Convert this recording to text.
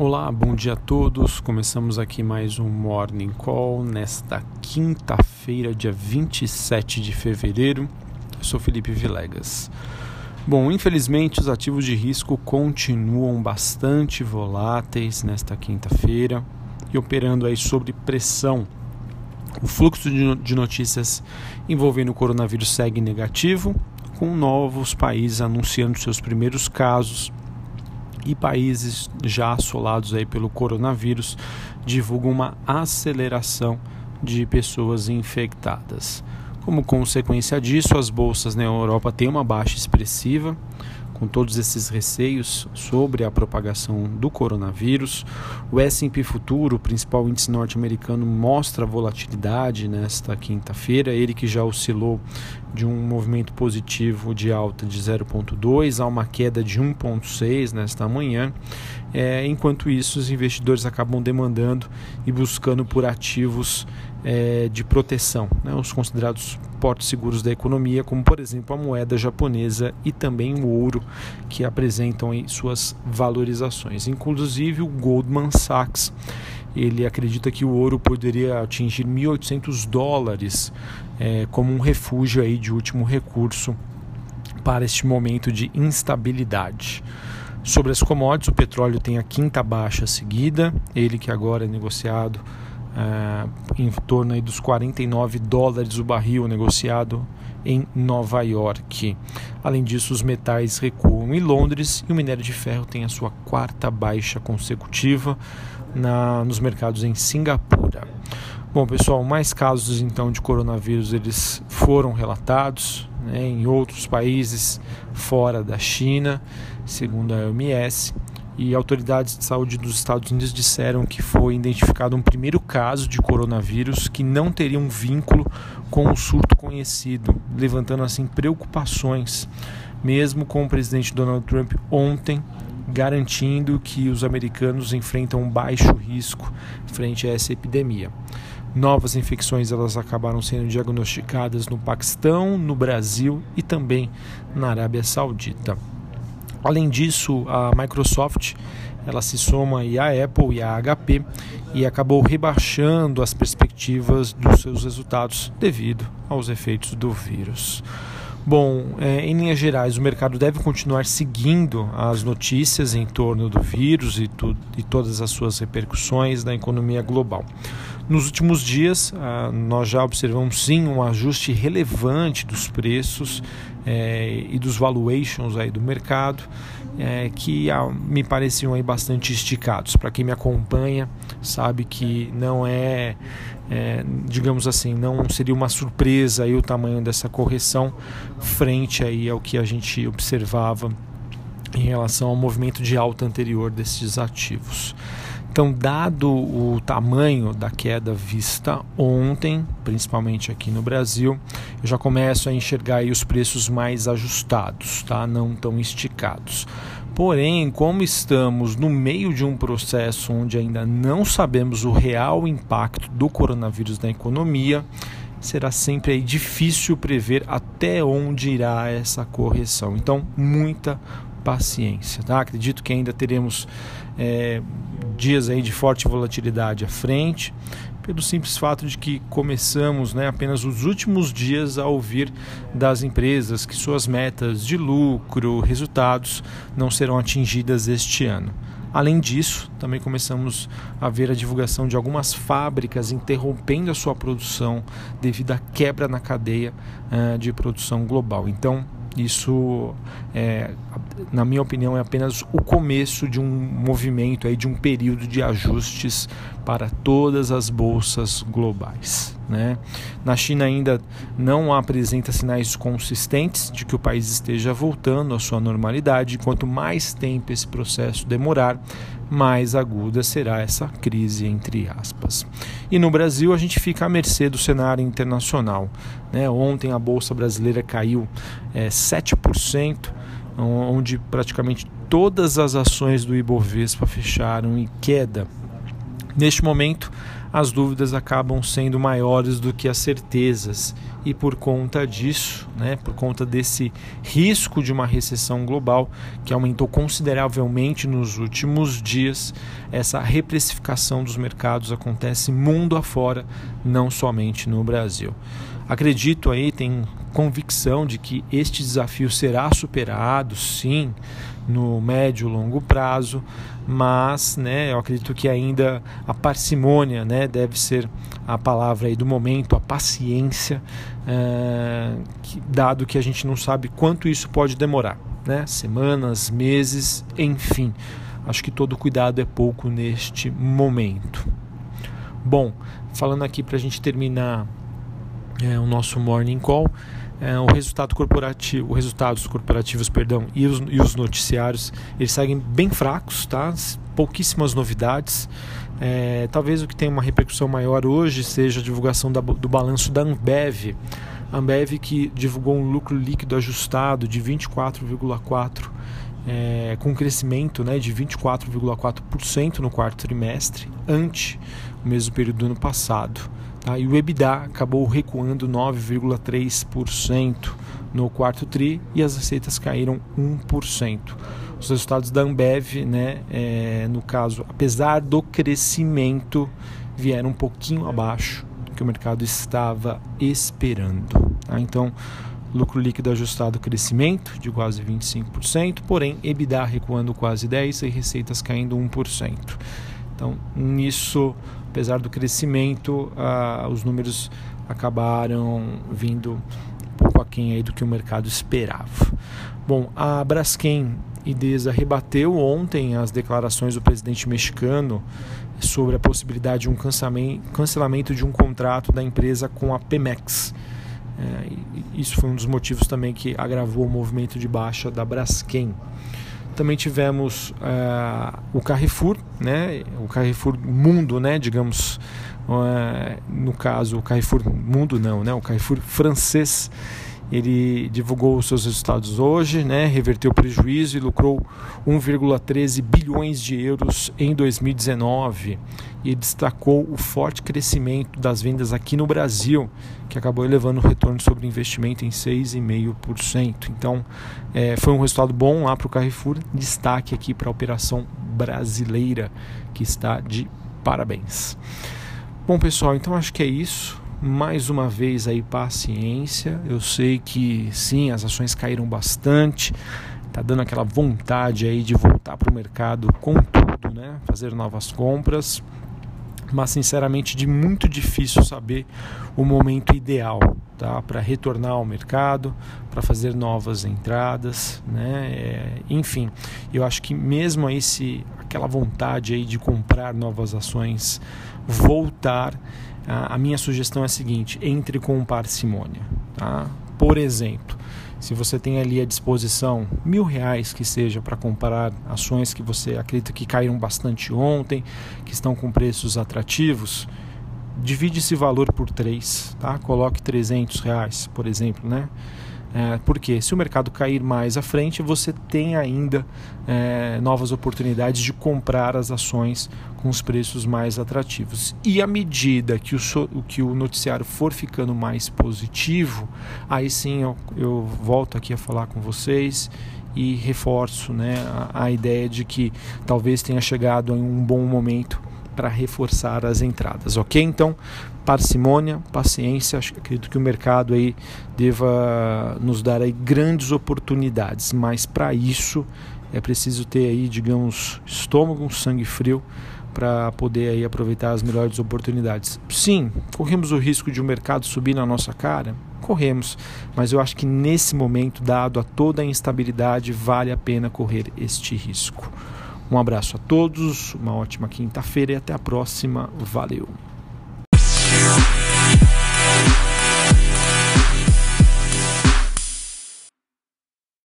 Olá, bom dia a todos. Começamos aqui mais um Morning Call nesta quinta-feira, dia 27 de fevereiro. Eu sou Felipe Vilegas. Bom, infelizmente os ativos de risco continuam bastante voláteis nesta quinta-feira e operando aí sobre pressão. O fluxo de notícias envolvendo o coronavírus segue negativo, com novos países anunciando seus primeiros casos e países já assolados aí pelo coronavírus divulgam uma aceleração de pessoas infectadas. Como consequência disso, as bolsas na Europa têm uma baixa expressiva, com todos esses receios sobre a propagação do coronavírus. O S&P Futuro, o principal índice norte-americano, mostra volatilidade nesta quinta-feira, ele que já oscilou de um movimento positivo de alta de 0,2 a uma queda de 1,6 nesta manhã. É, enquanto isso, os investidores acabam demandando e buscando por ativos é, de proteção, né, os considerados portos seguros da economia, como por exemplo a moeda japonesa e também o ouro, que apresentam suas valorizações. Inclusive o Goldman Sachs, ele acredita que o ouro poderia atingir 1.800 dólares é, como um refúgio aí de último recurso para este momento de instabilidade. Sobre as commodities, o petróleo tem a quinta baixa seguida, ele que agora é negociado uh, em torno dos 49 dólares o barril negociado em Nova York. Além disso, os metais recuam em Londres e o minério de ferro tem a sua quarta baixa consecutiva na, nos mercados em Singapura. Bom, pessoal, mais casos então de coronavírus eles foram relatados né, em outros países fora da China, segundo a OMS e autoridades de saúde dos Estados Unidos disseram que foi identificado um primeiro caso de coronavírus que não teria um vínculo com o surto conhecido, levantando assim preocupações, mesmo com o presidente Donald Trump ontem garantindo que os americanos enfrentam um baixo risco frente a essa epidemia. Novas infecções elas acabaram sendo diagnosticadas no Paquistão, no Brasil e também na Arábia Saudita. Além disso, a Microsoft ela se soma aí à Apple e à HP e acabou rebaixando as perspectivas dos seus resultados devido aos efeitos do vírus. Bom, é, em linhas gerais, o mercado deve continuar seguindo as notícias em torno do vírus e, tu, e todas as suas repercussões na economia global. Nos últimos dias, ah, nós já observamos sim um ajuste relevante dos preços é, e dos valuations aí do mercado, é, que ah, me pareciam aí bastante esticados. Para quem me acompanha, sabe que não é, é, digamos assim, não seria uma surpresa aí o tamanho dessa correção frente aí ao que a gente observava em relação ao movimento de alta anterior desses ativos. Então, dado o tamanho da queda vista ontem, principalmente aqui no Brasil, eu já começo a enxergar os preços mais ajustados, tá? não tão esticados. Porém, como estamos no meio de um processo onde ainda não sabemos o real impacto do coronavírus na economia, será sempre difícil prever até onde irá essa correção. Então, muita paciência, tá? Acredito que ainda teremos é, dias aí de forte volatilidade à frente, pelo simples fato de que começamos né, apenas os últimos dias a ouvir das empresas que suas metas de lucro, resultados não serão atingidas este ano. Além disso, também começamos a ver a divulgação de algumas fábricas interrompendo a sua produção devido à quebra na cadeia uh, de produção global. Então, isso, é, na minha opinião, é apenas o começo de um movimento, aí, de um período de ajustes para todas as bolsas globais. Né? Na China ainda não apresenta sinais consistentes de que o país esteja voltando à sua normalidade. Quanto mais tempo esse processo demorar, mais aguda será essa crise, entre aspas. E no Brasil, a gente fica à mercê do cenário internacional. Né? Ontem a Bolsa Brasileira caiu é, 7%, onde praticamente todas as ações do Ibovespa fecharam em queda. Neste momento, as dúvidas acabam sendo maiores do que as certezas. E por conta disso, né, por conta desse risco de uma recessão global que aumentou consideravelmente nos últimos dias, essa reprecificação dos mercados acontece mundo afora, não somente no Brasil. Acredito aí, tenho convicção de que este desafio será superado, sim, no médio longo prazo, mas né, eu acredito que ainda a parcimônia né, deve ser a palavra aí do momento, a paciência, é, que, dado que a gente não sabe quanto isso pode demorar, né, semanas, meses, enfim. Acho que todo cuidado é pouco neste momento. Bom, falando aqui para a gente terminar é, o nosso morning call, é, o resultado corporativo, os resultados corporativos, perdão, e os, e os noticiários, eles seguem bem fracos, tá? Pouquíssimas novidades. É, talvez o que tem uma repercussão maior hoje seja a divulgação da, do balanço da Ambev. Ambev que divulgou um lucro líquido ajustado de 24,4 é, com crescimento né, de 24,4% no quarto trimestre, ante o mesmo período do ano passado. Tá? E o EBITDA acabou recuando 9,3% no quarto TRI e as receitas caíram 1%. Os resultados da Ambev, né, é, no caso, apesar do crescimento, vieram um pouquinho abaixo do que o mercado estava esperando. Tá? Então, lucro líquido ajustado crescimento de quase 25%, porém EBITDA recuando quase 10% e receitas caindo 1%. Então, nisso apesar do crescimento, os números acabaram vindo um pouco aquém aí do que o mercado esperava. Bom, a Braskem Idesa rebateu ontem as declarações do presidente mexicano sobre a possibilidade de um cancelamento de um contrato da empresa com a Pemex. É, isso foi um dos motivos também que agravou o movimento de baixa da Braskem. Também tivemos uh, o Carrefour, né? o Carrefour Mundo, né? digamos, uh, no caso, o Carrefour Mundo não, né? o Carrefour francês ele divulgou os seus resultados hoje, né, reverteu o prejuízo e lucrou 1,13 bilhões de euros em 2019 e destacou o forte crescimento das vendas aqui no Brasil, que acabou elevando o retorno sobre investimento em 6,5%. Então, é, foi um resultado bom lá para o Carrefour. Destaque aqui para a operação brasileira, que está de parabéns. Bom, pessoal, então acho que é isso mais uma vez aí paciência. Eu sei que sim, as ações caíram bastante. Tá dando aquela vontade aí de voltar para o mercado com tudo, né? Fazer novas compras. Mas sinceramente de muito difícil saber o momento ideal, tá? Para retornar ao mercado, para fazer novas entradas, né? É, enfim, eu acho que mesmo aí se aquela vontade aí de comprar novas ações voltar a, minha sugestão é a seguinte: entre com parcimônia. Tá? Por exemplo, se você tem ali à disposição mil reais que seja para comprar ações que você acredita que caíram bastante ontem, que estão com preços atrativos, divide esse valor por três, tá? Coloque 300 reais, por exemplo, né? É, porque se o mercado cair mais à frente, você tem ainda é, novas oportunidades de comprar as ações com os preços mais atrativos. E à medida que o, que o noticiário for ficando mais positivo, aí sim eu, eu volto aqui a falar com vocês e reforço né, a, a ideia de que talvez tenha chegado em um bom momento para reforçar as entradas, ok? Então, parcimônia, paciência, acho, acredito que o mercado aí deva nos dar aí grandes oportunidades, mas para isso é preciso ter aí, digamos, estômago, sangue frio para poder aí aproveitar as melhores oportunidades. Sim, corremos o risco de o um mercado subir na nossa cara? Corremos, mas eu acho que nesse momento, dado a toda a instabilidade, vale a pena correr este risco. Um abraço a todos, uma ótima quinta-feira e até a próxima. Valeu!